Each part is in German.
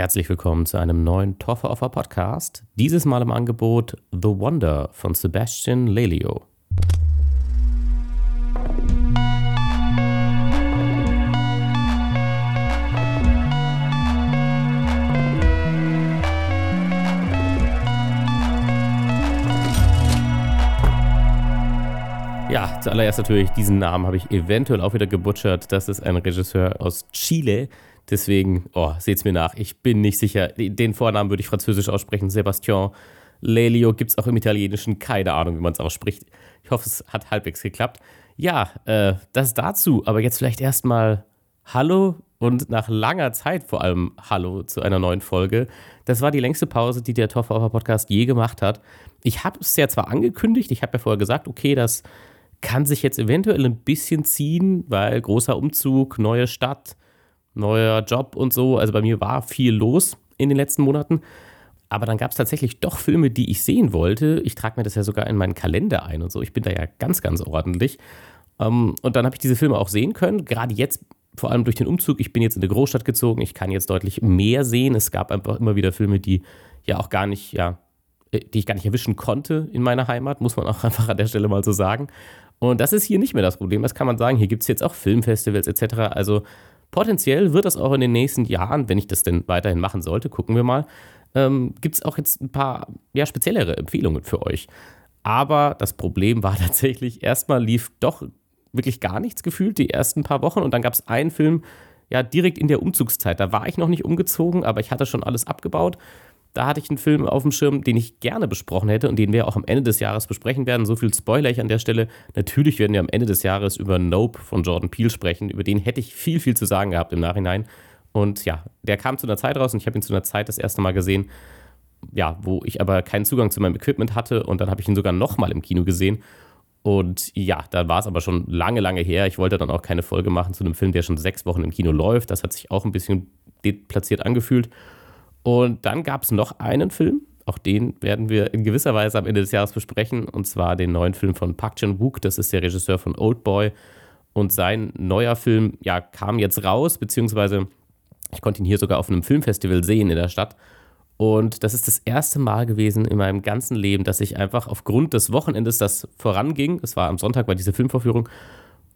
Herzlich willkommen zu einem neuen Toffer Offer Podcast. Dieses Mal im Angebot The Wonder von Sebastian Lelio. Ja, zuallererst natürlich, diesen Namen habe ich eventuell auch wieder gebutschert. Das ist ein Regisseur aus Chile. Deswegen, oh, seht's mir nach. Ich bin nicht sicher. Den Vornamen würde ich französisch aussprechen. Sebastian Lelio gibt es auch im Italienischen. Keine Ahnung, wie man es ausspricht. Ich hoffe, es hat halbwegs geklappt. Ja, äh, das dazu. Aber jetzt vielleicht erstmal Hallo und nach langer Zeit vor allem Hallo zu einer neuen Folge. Das war die längste Pause, die der Torfer Podcast je gemacht hat. Ich habe es ja zwar angekündigt, ich habe ja vorher gesagt, okay, das kann sich jetzt eventuell ein bisschen ziehen, weil großer Umzug, neue Stadt, neuer Job und so. Also bei mir war viel los in den letzten Monaten. Aber dann gab es tatsächlich doch Filme, die ich sehen wollte. Ich trage mir das ja sogar in meinen Kalender ein und so. Ich bin da ja ganz, ganz ordentlich. Ähm, und dann habe ich diese Filme auch sehen können. Gerade jetzt, vor allem durch den Umzug. Ich bin jetzt in eine Großstadt gezogen. Ich kann jetzt deutlich mehr sehen. Es gab einfach immer wieder Filme, die ja auch gar nicht, ja, äh, die ich gar nicht erwischen konnte in meiner Heimat, muss man auch einfach an der Stelle mal so sagen. Und das ist hier nicht mehr das Problem. Das kann man sagen. Hier gibt es jetzt auch Filmfestivals etc. Also potenziell wird das auch in den nächsten Jahren, wenn ich das denn weiterhin machen sollte, gucken wir mal, ähm, gibt es auch jetzt ein paar ja, speziellere Empfehlungen für euch. Aber das Problem war tatsächlich, erstmal lief doch wirklich gar nichts gefühlt die ersten paar Wochen und dann gab es einen Film, ja, direkt in der Umzugszeit. Da war ich noch nicht umgezogen, aber ich hatte schon alles abgebaut da hatte ich einen Film auf dem Schirm, den ich gerne besprochen hätte und den wir auch am Ende des Jahres besprechen werden. So viel Spoiler ich an der Stelle. Natürlich werden wir am Ende des Jahres über Nope von Jordan Peele sprechen. Über den hätte ich viel, viel zu sagen gehabt im Nachhinein. Und ja, der kam zu einer Zeit raus und ich habe ihn zu einer Zeit das erste Mal gesehen, ja, wo ich aber keinen Zugang zu meinem Equipment hatte und dann habe ich ihn sogar nochmal im Kino gesehen. Und ja, da war es aber schon lange, lange her. Ich wollte dann auch keine Folge machen zu einem Film, der schon sechs Wochen im Kino läuft. Das hat sich auch ein bisschen deplatziert angefühlt. Und dann gab es noch einen Film, auch den werden wir in gewisser Weise am Ende des Jahres besprechen, und zwar den neuen Film von Park Chan-wook, das ist der Regisseur von Old Boy. Und sein neuer Film ja, kam jetzt raus, beziehungsweise ich konnte ihn hier sogar auf einem Filmfestival sehen in der Stadt. Und das ist das erste Mal gewesen in meinem ganzen Leben, dass ich einfach aufgrund des Wochenendes, das voranging, es war am Sonntag, war diese Filmvorführung,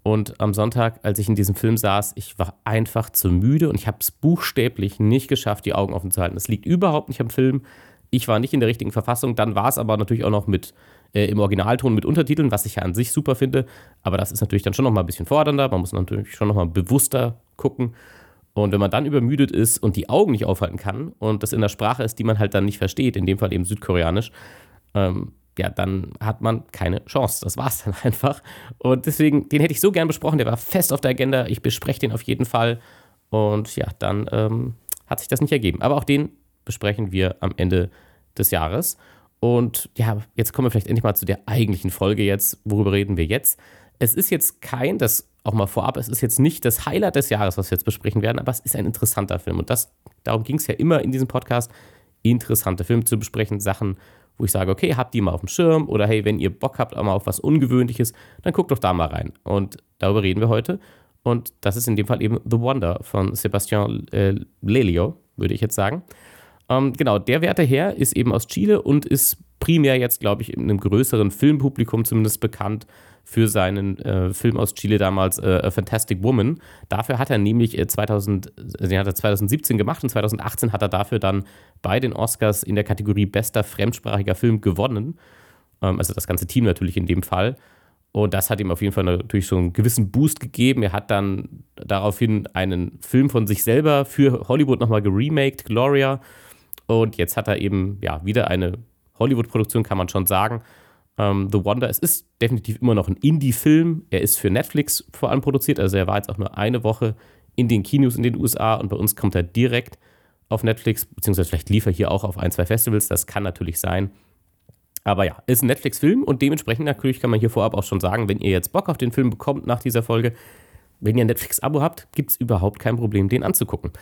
und am Sonntag, als ich in diesem Film saß, ich war einfach zu müde und ich habe es buchstäblich nicht geschafft, die Augen offen zu halten. Es liegt überhaupt nicht am Film. Ich war nicht in der richtigen Verfassung. Dann war es aber natürlich auch noch mit äh, im Originalton mit Untertiteln, was ich ja an sich super finde. Aber das ist natürlich dann schon noch mal ein bisschen fordernder. Man muss natürlich schon noch mal bewusster gucken. Und wenn man dann übermüdet ist und die Augen nicht aufhalten kann und das in der Sprache ist, die man halt dann nicht versteht, in dem Fall eben Südkoreanisch, ähm, ja, dann hat man keine Chance. Das war es dann einfach. Und deswegen, den hätte ich so gern besprochen. Der war fest auf der Agenda. Ich bespreche den auf jeden Fall. Und ja, dann ähm, hat sich das nicht ergeben. Aber auch den besprechen wir am Ende des Jahres. Und ja, jetzt kommen wir vielleicht endlich mal zu der eigentlichen Folge jetzt. Worüber reden wir jetzt? Es ist jetzt kein, das auch mal vorab, es ist jetzt nicht das Highlight des Jahres, was wir jetzt besprechen werden, aber es ist ein interessanter Film. Und das, darum ging es ja immer in diesem Podcast, interessante Filme zu besprechen, Sachen, wo ich sage, okay, habt die mal auf dem Schirm oder hey, wenn ihr Bock habt, auch mal auf was Ungewöhnliches, dann guckt doch da mal rein. Und darüber reden wir heute. Und das ist in dem Fall eben The Wonder von Sebastian äh, Lelio, würde ich jetzt sagen. Ähm, genau, der werte Herr ist eben aus Chile und ist primär jetzt, glaube ich, in einem größeren Filmpublikum zumindest bekannt für seinen äh, Film aus Chile damals, äh, A Fantastic Woman. Dafür hat er nämlich äh, 2000, äh, den hat er 2017 gemacht und 2018 hat er dafür dann bei den Oscars in der Kategorie bester fremdsprachiger Film gewonnen. Ähm, also das ganze Team natürlich in dem Fall. Und das hat ihm auf jeden Fall natürlich so einen gewissen Boost gegeben. Er hat dann daraufhin einen Film von sich selber für Hollywood nochmal geremaked, Gloria. Und jetzt hat er eben ja wieder eine Hollywood-Produktion, kann man schon sagen. Ähm, The Wonder, es ist definitiv immer noch ein Indie-Film. Er ist für Netflix vor allem produziert, also er war jetzt auch nur eine Woche in den Kinos in den USA und bei uns kommt er direkt auf Netflix, beziehungsweise vielleicht lief er hier auch auf ein, zwei Festivals, das kann natürlich sein. Aber ja, ist ein Netflix-Film und dementsprechend natürlich kann man hier vorab auch schon sagen, wenn ihr jetzt Bock auf den Film bekommt nach dieser Folge, wenn ihr ein Netflix-Abo habt, gibt es überhaupt kein Problem, den anzugucken.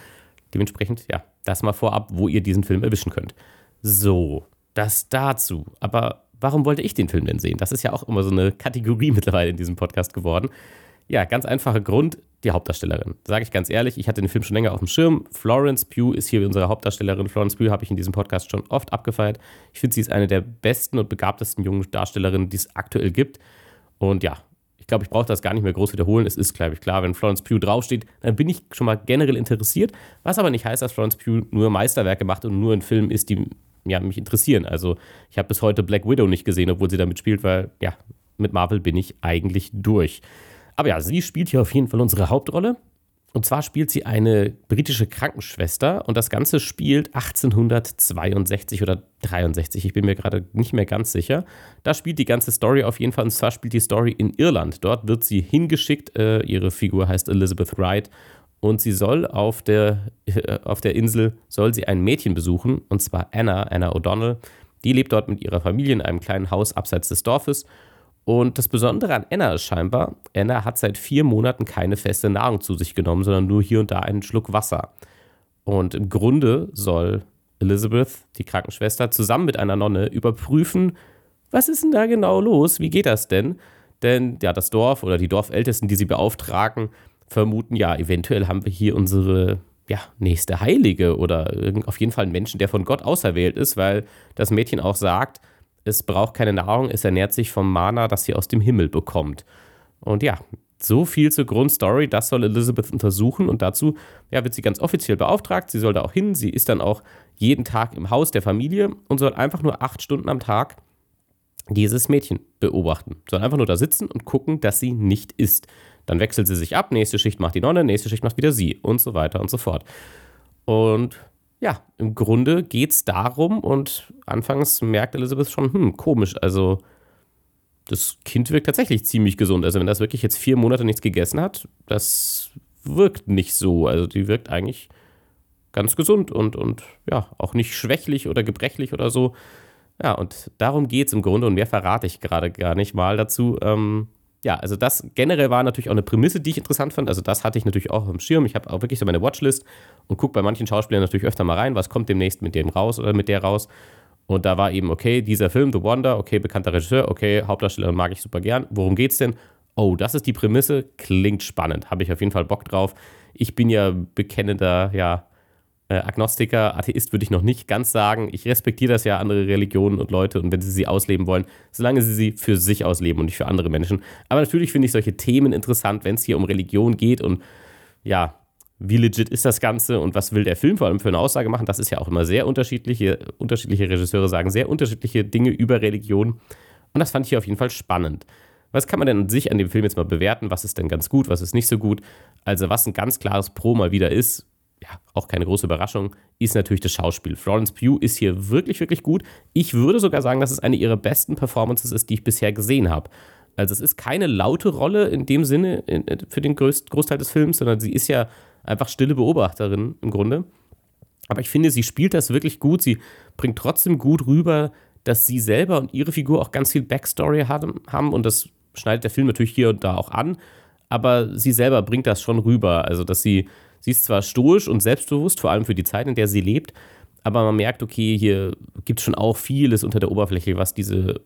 Dementsprechend, ja, das mal vorab, wo ihr diesen Film erwischen könnt. So, das dazu. Aber warum wollte ich den Film denn sehen? Das ist ja auch immer so eine Kategorie mittlerweile in diesem Podcast geworden. Ja, ganz einfacher Grund, die Hauptdarstellerin. Sage ich ganz ehrlich, ich hatte den Film schon länger auf dem Schirm. Florence Pugh ist hier unsere Hauptdarstellerin. Florence Pugh habe ich in diesem Podcast schon oft abgefeiert. Ich finde, sie ist eine der besten und begabtesten jungen Darstellerinnen, die es aktuell gibt. Und ja, ich glaube, ich brauche das gar nicht mehr groß wiederholen. Es ist, glaube ich, klar, wenn Florence Pugh draufsteht, dann bin ich schon mal generell interessiert. Was aber nicht heißt, dass Florence Pugh nur Meisterwerke macht und nur ein Film ist, die ja, mich interessieren. Also ich habe bis heute Black Widow nicht gesehen, obwohl sie damit spielt, weil ja, mit Marvel bin ich eigentlich durch. Aber ja, sie spielt hier auf jeden Fall unsere Hauptrolle. Und zwar spielt sie eine britische Krankenschwester und das Ganze spielt 1862 oder 63. Ich bin mir gerade nicht mehr ganz sicher. Da spielt die ganze Story auf jeden Fall und zwar spielt die Story in Irland. Dort wird sie hingeschickt. Äh, ihre Figur heißt Elizabeth Wright und sie soll auf der, äh, auf der Insel soll sie ein Mädchen besuchen und zwar Anna, Anna O'Donnell. Die lebt dort mit ihrer Familie in einem kleinen Haus abseits des Dorfes und das Besondere an Anna ist scheinbar, Anna hat seit vier Monaten keine feste Nahrung zu sich genommen, sondern nur hier und da einen Schluck Wasser. Und im Grunde soll Elizabeth, die Krankenschwester, zusammen mit einer Nonne überprüfen, was ist denn da genau los? Wie geht das denn? Denn ja, das Dorf oder die Dorfältesten, die sie beauftragen, vermuten, ja, eventuell haben wir hier unsere ja, nächste Heilige oder auf jeden Fall einen Menschen, der von Gott auserwählt ist, weil das Mädchen auch sagt, es braucht keine Nahrung, es ernährt sich vom Mana, das sie aus dem Himmel bekommt. Und ja, so viel zur Grundstory, das soll Elizabeth untersuchen und dazu ja, wird sie ganz offiziell beauftragt. Sie soll da auch hin. Sie ist dann auch jeden Tag im Haus der Familie und soll einfach nur acht Stunden am Tag dieses Mädchen beobachten. Soll einfach nur da sitzen und gucken, dass sie nicht isst. Dann wechselt sie sich ab, nächste Schicht macht die Nonne, nächste Schicht macht wieder sie und so weiter und so fort. Und ja, im Grunde geht es darum und anfangs merkt Elizabeth schon, hm, komisch, also das Kind wirkt tatsächlich ziemlich gesund. Also wenn das wirklich jetzt vier Monate nichts gegessen hat, das wirkt nicht so. Also die wirkt eigentlich ganz gesund und, und ja, auch nicht schwächlich oder gebrechlich oder so. Ja, und darum geht es im Grunde und mehr verrate ich gerade gar nicht mal dazu. Ähm, ja, also das generell war natürlich auch eine Prämisse, die ich interessant fand. Also das hatte ich natürlich auch im Schirm. Ich habe auch wirklich so meine Watchlist und gucke bei manchen Schauspielern natürlich öfter mal rein, was kommt demnächst mit dem raus oder mit der raus. Und da war eben, okay, dieser Film, The Wonder, okay, bekannter Regisseur, okay, Hauptdarstellerin mag ich super gern. Worum geht's denn? Oh, das ist die Prämisse, klingt spannend, habe ich auf jeden Fall Bock drauf. Ich bin ja bekennender, ja, äh, Agnostiker, Atheist würde ich noch nicht ganz sagen. Ich respektiere das ja, andere Religionen und Leute und wenn sie sie ausleben wollen, solange sie sie für sich ausleben und nicht für andere Menschen. Aber natürlich finde ich solche Themen interessant, wenn es hier um Religion geht und ja, wie legit ist das Ganze und was will der Film vor allem für eine Aussage machen. Das ist ja auch immer sehr unterschiedliche, unterschiedliche Regisseure sagen sehr unterschiedliche Dinge über Religion. Und das fand ich hier auf jeden Fall spannend. Was kann man denn an sich an dem Film jetzt mal bewerten? Was ist denn ganz gut, was ist nicht so gut? Also, was ein ganz klares Pro mal wieder ist, auch keine große Überraschung, ist natürlich das Schauspiel. Florence Pugh ist hier wirklich, wirklich gut. Ich würde sogar sagen, dass es eine ihrer besten Performances ist, die ich bisher gesehen habe. Also es ist keine laute Rolle in dem Sinne für den Großteil des Films, sondern sie ist ja einfach stille Beobachterin im Grunde. Aber ich finde, sie spielt das wirklich gut. Sie bringt trotzdem gut rüber, dass sie selber und ihre Figur auch ganz viel Backstory haben. Und das schneidet der Film natürlich hier und da auch an. Aber sie selber bringt das schon rüber. Also, dass sie Sie ist zwar stoisch und selbstbewusst, vor allem für die Zeit, in der sie lebt, aber man merkt, okay, hier gibt es schon auch vieles unter der Oberfläche, was diese,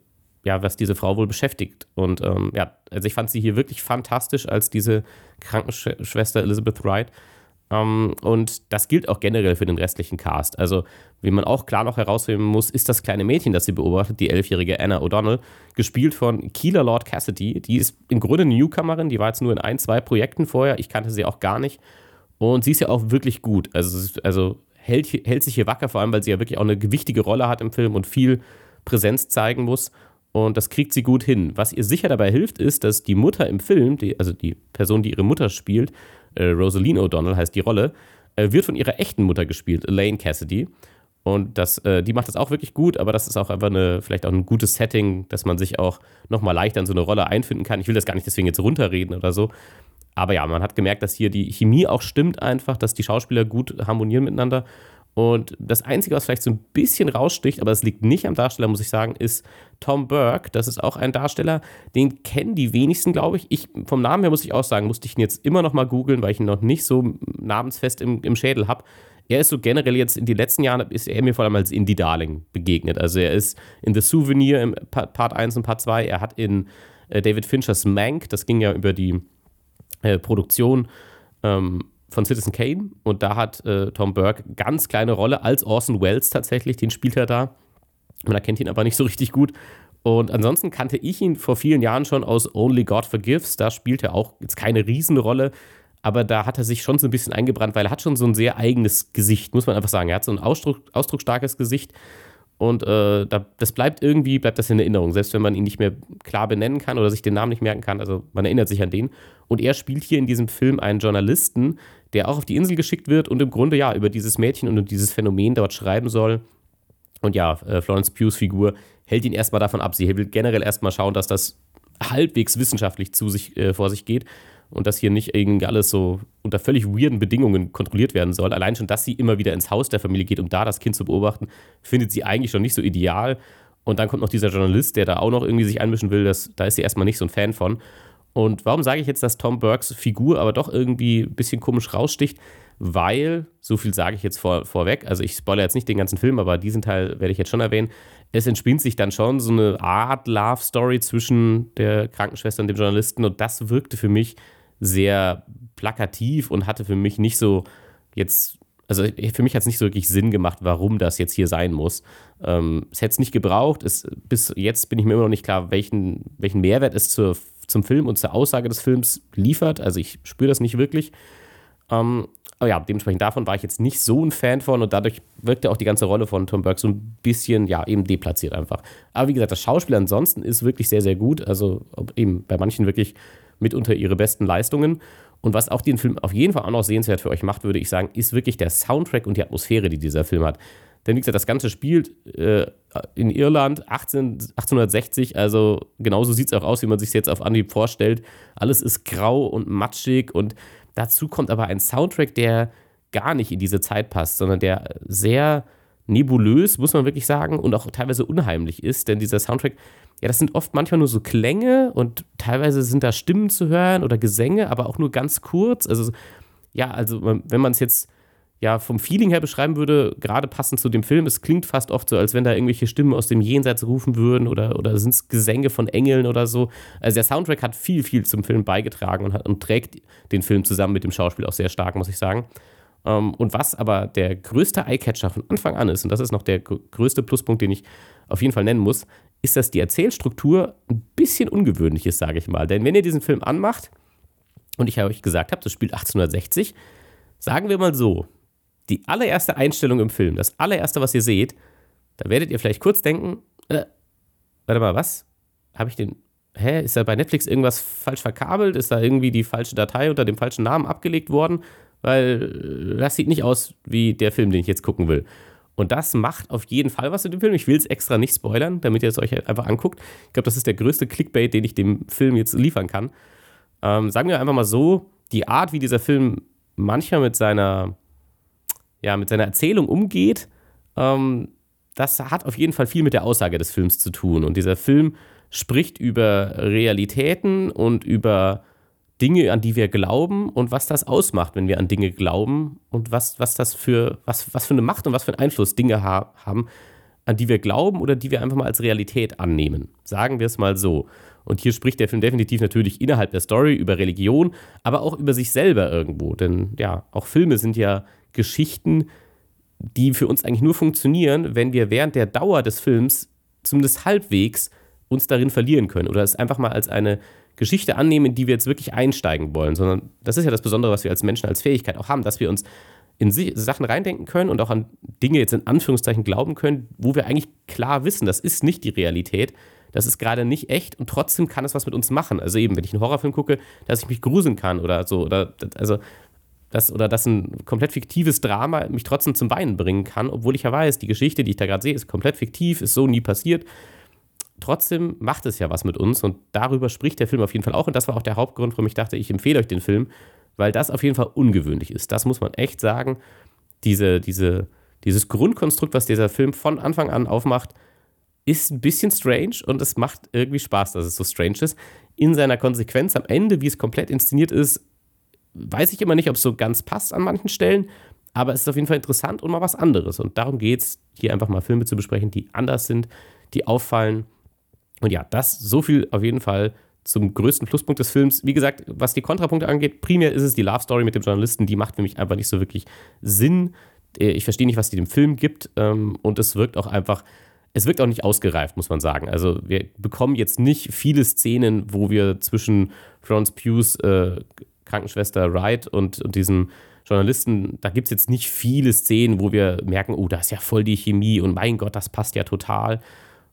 ja, was diese Frau wohl beschäftigt. Und ähm, ja, also ich fand sie hier wirklich fantastisch als diese Krankenschwester Elizabeth Wright. Um, ähm, und das gilt auch generell für den restlichen Cast. Also, wie man auch klar noch herausheben muss, ist das kleine Mädchen, das sie beobachtet, die elfjährige Anna O'Donnell, gespielt von Keela Lord Cassidy. Die ist im Grunde eine Newcomerin, die war jetzt nur in ein, zwei Projekten vorher. Ich kannte sie auch gar nicht. Und sie ist ja auch wirklich gut. Also, also hält, hält sich hier wacker, vor allem, weil sie ja wirklich auch eine gewichtige Rolle hat im Film und viel Präsenz zeigen muss. Und das kriegt sie gut hin. Was ihr sicher dabei hilft, ist, dass die Mutter im Film, die, also die Person, die ihre Mutter spielt, äh, Rosaline O'Donnell heißt die Rolle, äh, wird von ihrer echten Mutter gespielt, Elaine Cassidy. Und das, äh, die macht das auch wirklich gut, aber das ist auch einfach eine, vielleicht auch ein gutes Setting, dass man sich auch nochmal leichter in so eine Rolle einfinden kann. Ich will das gar nicht deswegen jetzt runterreden oder so, aber ja, man hat gemerkt, dass hier die Chemie auch stimmt einfach, dass die Schauspieler gut harmonieren miteinander. Und das Einzige, was vielleicht so ein bisschen raussticht, aber es liegt nicht am Darsteller, muss ich sagen, ist Tom Burke. Das ist auch ein Darsteller, den kennen die wenigsten, glaube ich. ich. Vom Namen her muss ich auch sagen, musste ich ihn jetzt immer noch mal googeln, weil ich ihn noch nicht so namensfest im, im Schädel habe. Er ist so generell jetzt in den letzten Jahren, ist er mir vor allem als Indie Darling begegnet. Also er ist in The Souvenir im Part 1 und Part 2. Er hat in äh, David Finchers Mank, das ging ja über die äh, Produktion ähm, von Citizen Kane und da hat äh, Tom Burke ganz kleine Rolle als Orson Welles tatsächlich, den spielt er da. Man erkennt ihn aber nicht so richtig gut. Und ansonsten kannte ich ihn vor vielen Jahren schon aus Only God Forgives. Da spielt er auch jetzt keine Riesenrolle, aber da hat er sich schon so ein bisschen eingebrannt, weil er hat schon so ein sehr eigenes Gesicht, muss man einfach sagen. Er hat so ein Ausdruck, ausdrucksstarkes Gesicht und äh, da, das bleibt irgendwie, bleibt das in Erinnerung, selbst wenn man ihn nicht mehr klar benennen kann oder sich den Namen nicht merken kann. Also man erinnert sich an den. Und er spielt hier in diesem Film einen Journalisten, der auch auf die Insel geschickt wird und im Grunde ja über dieses Mädchen und dieses Phänomen dort schreiben soll. Und ja, äh, Florence Pughs Figur hält ihn erstmal davon ab. Sie will generell erstmal schauen, dass das halbwegs wissenschaftlich zu sich, äh, vor sich geht und dass hier nicht irgendwie alles so unter völlig weirden Bedingungen kontrolliert werden soll. Allein schon, dass sie immer wieder ins Haus der Familie geht, um da das Kind zu beobachten, findet sie eigentlich schon nicht so ideal. Und dann kommt noch dieser Journalist, der da auch noch irgendwie sich einmischen will, das, da ist sie erstmal nicht so ein Fan von. Und warum sage ich jetzt, dass Tom Burks Figur aber doch irgendwie ein bisschen komisch raussticht? Weil, so viel sage ich jetzt vor, vorweg, also ich spoilere jetzt nicht den ganzen Film, aber diesen Teil werde ich jetzt schon erwähnen. Es entspinnt sich dann schon so eine Art Love-Story zwischen der Krankenschwester und dem Journalisten und das wirkte für mich sehr plakativ und hatte für mich nicht so jetzt, also für mich hat es nicht so wirklich Sinn gemacht, warum das jetzt hier sein muss. Ähm, es hätte es nicht gebraucht. Es, bis jetzt bin ich mir immer noch nicht klar, welchen, welchen Mehrwert es zur, zum Film und zur Aussage des Films liefert. Also ich spüre das nicht wirklich. Ähm, aber ja, dementsprechend davon war ich jetzt nicht so ein Fan von und dadurch wirkte auch die ganze Rolle von Tom Burke so ein bisschen, ja, eben deplatziert einfach. Aber wie gesagt, das Schauspiel ansonsten ist wirklich sehr, sehr gut. Also eben bei manchen wirklich mitunter ihre besten Leistungen. Und was auch den Film auf jeden Fall auch noch sehenswert für euch macht, würde ich sagen, ist wirklich der Soundtrack und die Atmosphäre, die dieser Film hat. Denn wie gesagt, das Ganze spielt äh, in Irland 18, 1860, also genauso sieht es auch aus, wie man sich jetzt auf Anhieb vorstellt. Alles ist grau und matschig und dazu kommt aber ein Soundtrack, der gar nicht in diese Zeit passt, sondern der sehr nebulös, muss man wirklich sagen, und auch teilweise unheimlich ist, denn dieser Soundtrack ja, das sind oft manchmal nur so Klänge und teilweise sind da Stimmen zu hören oder Gesänge, aber auch nur ganz kurz. Also, ja, also wenn man es jetzt ja vom Feeling her beschreiben würde, gerade passend zu dem Film, es klingt fast oft so, als wenn da irgendwelche Stimmen aus dem Jenseits rufen würden oder, oder sind es Gesänge von Engeln oder so. Also der Soundtrack hat viel, viel zum Film beigetragen und, hat, und trägt den Film zusammen mit dem Schauspiel auch sehr stark, muss ich sagen. Ähm, und was aber der größte Eyecatcher von Anfang an ist, und das ist noch der größte Pluspunkt, den ich auf jeden Fall nennen muss, ist, dass die Erzählstruktur ein bisschen ungewöhnlich ist, sage ich mal. Denn wenn ihr diesen Film anmacht, und ich euch gesagt habe, das spielt 1860, sagen wir mal so, die allererste Einstellung im Film, das allererste, was ihr seht, da werdet ihr vielleicht kurz denken, äh, warte mal, was? Habe ich den, hä, ist da bei Netflix irgendwas falsch verkabelt? Ist da irgendwie die falsche Datei unter dem falschen Namen abgelegt worden? Weil äh, das sieht nicht aus wie der Film, den ich jetzt gucken will. Und das macht auf jeden Fall was mit dem Film. Ich will es extra nicht spoilern, damit ihr es euch einfach anguckt. Ich glaube, das ist der größte Clickbait, den ich dem Film jetzt liefern kann. Ähm, sagen wir einfach mal so, die Art, wie dieser Film manchmal mit seiner, ja, mit seiner Erzählung umgeht, ähm, das hat auf jeden Fall viel mit der Aussage des Films zu tun. Und dieser Film spricht über Realitäten und über Dinge, an die wir glauben und was das ausmacht, wenn wir an Dinge glauben und was, was das für, was, was für eine Macht und was für einen Einfluss Dinge ha haben, an die wir glauben oder die wir einfach mal als Realität annehmen. Sagen wir es mal so. Und hier spricht der Film definitiv natürlich innerhalb der Story über Religion, aber auch über sich selber irgendwo. Denn ja, auch Filme sind ja Geschichten, die für uns eigentlich nur funktionieren, wenn wir während der Dauer des Films zumindest halbwegs uns darin verlieren können oder es einfach mal als eine Geschichte annehmen, in die wir jetzt wirklich einsteigen wollen, sondern das ist ja das Besondere, was wir als Menschen als Fähigkeit auch haben, dass wir uns in Sachen reindenken können und auch an Dinge jetzt in Anführungszeichen glauben können, wo wir eigentlich klar wissen, das ist nicht die Realität, das ist gerade nicht echt und trotzdem kann es was mit uns machen. Also eben, wenn ich einen Horrorfilm gucke, dass ich mich gruseln kann oder so, oder also das, oder dass ein komplett fiktives Drama mich trotzdem zum Weinen bringen kann, obwohl ich ja weiß, die Geschichte, die ich da gerade sehe, ist komplett fiktiv, ist so nie passiert trotzdem macht es ja was mit uns und darüber spricht der Film auf jeden Fall auch. Und das war auch der Hauptgrund, warum ich dachte, ich empfehle euch den Film, weil das auf jeden Fall ungewöhnlich ist. Das muss man echt sagen. Diese, diese, dieses Grundkonstrukt, was dieser Film von Anfang an aufmacht, ist ein bisschen strange und es macht irgendwie Spaß, dass es so strange ist. In seiner Konsequenz am Ende, wie es komplett inszeniert ist, weiß ich immer nicht, ob es so ganz passt an manchen Stellen, aber es ist auf jeden Fall interessant und mal was anderes. Und darum geht es, hier einfach mal Filme zu besprechen, die anders sind, die auffallen und ja, das so viel auf jeden Fall zum größten Pluspunkt des Films. Wie gesagt, was die Kontrapunkte angeht, primär ist es die Love Story mit dem Journalisten, die macht für mich einfach nicht so wirklich Sinn. Äh, ich verstehe nicht, was die dem Film gibt ähm, und es wirkt auch einfach, es wirkt auch nicht ausgereift, muss man sagen. Also wir bekommen jetzt nicht viele Szenen, wo wir zwischen Florence Pughs äh, Krankenschwester Wright und, und diesem Journalisten, da gibt es jetzt nicht viele Szenen, wo wir merken, oh, da ist ja voll die Chemie und mein Gott, das passt ja total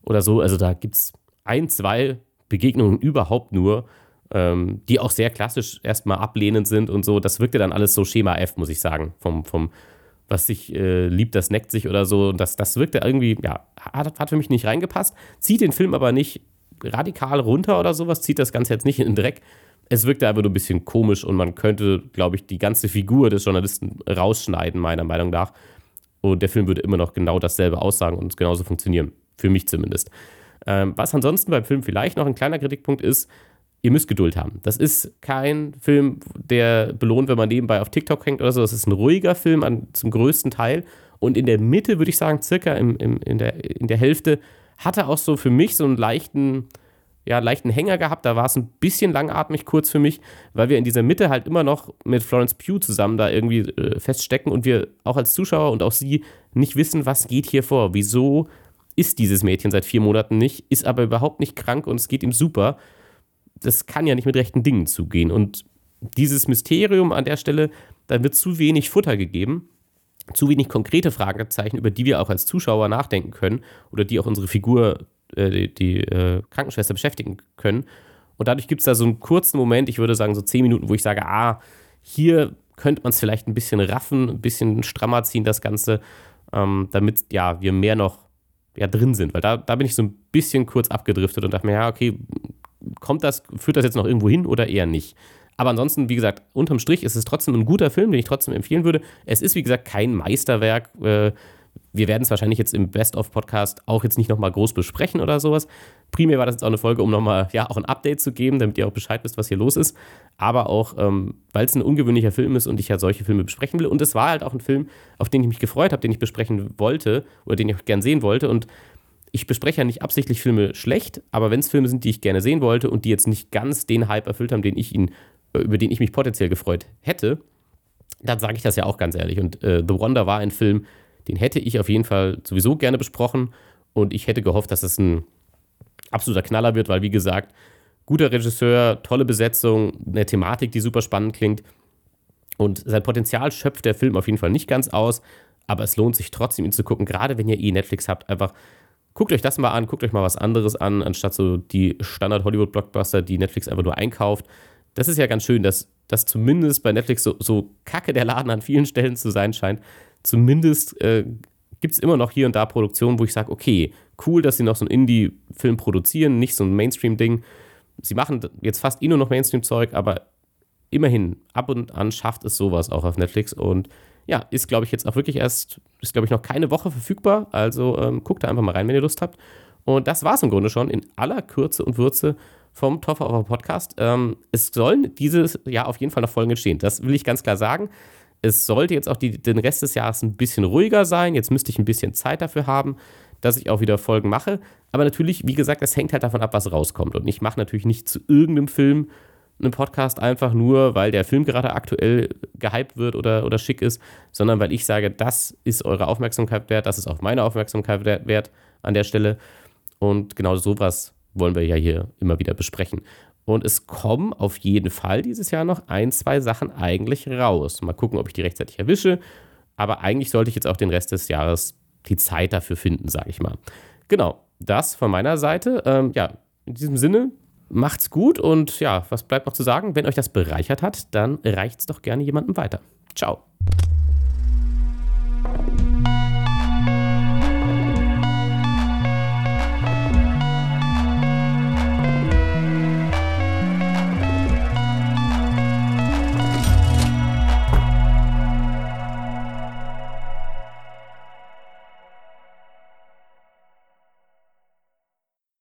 oder so. Also da gibt es ein, zwei Begegnungen überhaupt nur, ähm, die auch sehr klassisch erstmal ablehnend sind und so. Das wirkte dann alles so Schema F, muss ich sagen. Vom, vom was sich äh, liebt, das neckt sich oder so. Und das, das wirkte irgendwie, ja, hat, hat für mich nicht reingepasst. Zieht den Film aber nicht radikal runter oder sowas, zieht das Ganze jetzt nicht in den Dreck. Es wirkte einfach nur ein bisschen komisch und man könnte, glaube ich, die ganze Figur des Journalisten rausschneiden, meiner Meinung nach. Und der Film würde immer noch genau dasselbe aussagen und genauso funktionieren. Für mich zumindest. Ähm, was ansonsten beim Film vielleicht noch ein kleiner Kritikpunkt ist, ihr müsst Geduld haben. Das ist kein Film, der belohnt, wenn man nebenbei auf TikTok hängt oder so. Das ist ein ruhiger Film an, zum größten Teil. Und in der Mitte, würde ich sagen, circa im, im, in, der, in der Hälfte, hat er auch so für mich so einen leichten, ja, leichten Hänger gehabt. Da war es ein bisschen langatmig kurz für mich, weil wir in dieser Mitte halt immer noch mit Florence Pugh zusammen da irgendwie äh, feststecken und wir auch als Zuschauer und auch sie nicht wissen, was geht hier vor. Wieso ist dieses Mädchen seit vier Monaten nicht, ist aber überhaupt nicht krank und es geht ihm super. Das kann ja nicht mit rechten Dingen zugehen. Und dieses Mysterium an der Stelle, da wird zu wenig Futter gegeben, zu wenig konkrete Fragezeichen, über die wir auch als Zuschauer nachdenken können oder die auch unsere Figur, äh, die, die äh, Krankenschwester beschäftigen können. Und dadurch gibt es da so einen kurzen Moment, ich würde sagen so zehn Minuten, wo ich sage, ah, hier könnte man es vielleicht ein bisschen raffen, ein bisschen strammer ziehen, das Ganze, ähm, damit ja, wir mehr noch ja, drin sind. Weil da, da bin ich so ein bisschen kurz abgedriftet und dachte mir, ja, okay, kommt das, führt das jetzt noch irgendwo hin oder eher nicht? Aber ansonsten, wie gesagt, unterm Strich ist es trotzdem ein guter Film, den ich trotzdem empfehlen würde. Es ist, wie gesagt, kein Meisterwerk. Äh, wir werden es wahrscheinlich jetzt im Best-of-Podcast auch jetzt nicht nochmal groß besprechen oder sowas. Primär war das jetzt auch eine Folge, um nochmal ja, auch ein Update zu geben, damit ihr auch Bescheid wisst, was hier los ist. Aber auch, ähm, weil es ein ungewöhnlicher Film ist und ich ja solche Filme besprechen will. Und es war halt auch ein Film, auf den ich mich gefreut habe, den ich besprechen wollte oder den ich auch gern sehen wollte. Und ich bespreche ja nicht absichtlich Filme schlecht, aber wenn es Filme sind, die ich gerne sehen wollte und die jetzt nicht ganz den Hype erfüllt haben, den ich ihn, äh, über den ich mich potenziell gefreut hätte, dann sage ich das ja auch ganz ehrlich. Und äh, The Wonder war ein Film, den hätte ich auf jeden Fall sowieso gerne besprochen und ich hätte gehofft, dass es ein absoluter Knaller wird, weil wie gesagt, guter Regisseur, tolle Besetzung, eine Thematik, die super spannend klingt. Und sein Potenzial schöpft der Film auf jeden Fall nicht ganz aus, aber es lohnt sich trotzdem, ihn zu gucken, gerade wenn ihr eh Netflix habt, einfach guckt euch das mal an, guckt euch mal was anderes an, anstatt so die Standard-Hollywood-Blockbuster, die Netflix einfach nur einkauft. Das ist ja ganz schön, dass das zumindest bei Netflix so, so kacke der Laden an vielen Stellen zu sein scheint, zumindest äh, gibt es immer noch hier und da Produktionen, wo ich sage, okay, cool, dass sie noch so einen Indie-Film produzieren, nicht so ein Mainstream-Ding. Sie machen jetzt fast eh nur noch Mainstream-Zeug, aber immerhin, ab und an schafft es sowas auch auf Netflix und ja, ist, glaube ich, jetzt auch wirklich erst, ist, glaube ich, noch keine Woche verfügbar. Also ähm, guckt da einfach mal rein, wenn ihr Lust habt. Und das war es im Grunde schon in aller Kürze und Würze vom of our Podcast. Ähm, es sollen dieses Jahr auf jeden Fall noch Folgen entstehen. Das will ich ganz klar sagen es sollte jetzt auch die, den Rest des Jahres ein bisschen ruhiger sein. Jetzt müsste ich ein bisschen Zeit dafür haben, dass ich auch wieder Folgen mache. Aber natürlich, wie gesagt, das hängt halt davon ab, was rauskommt. Und ich mache natürlich nicht zu irgendeinem Film einen Podcast einfach nur, weil der Film gerade aktuell gehypt wird oder, oder schick ist, sondern weil ich sage, das ist eure Aufmerksamkeit wert, das ist auch meine Aufmerksamkeit wert an der Stelle. Und genau sowas wollen wir ja hier immer wieder besprechen. Und es kommen auf jeden Fall dieses Jahr noch ein, zwei Sachen eigentlich raus. Mal gucken, ob ich die rechtzeitig erwische. Aber eigentlich sollte ich jetzt auch den Rest des Jahres die Zeit dafür finden, sage ich mal. Genau, das von meiner Seite. Ähm, ja, in diesem Sinne, macht's gut und ja, was bleibt noch zu sagen? Wenn euch das bereichert hat, dann reicht es doch gerne jemandem weiter. Ciao.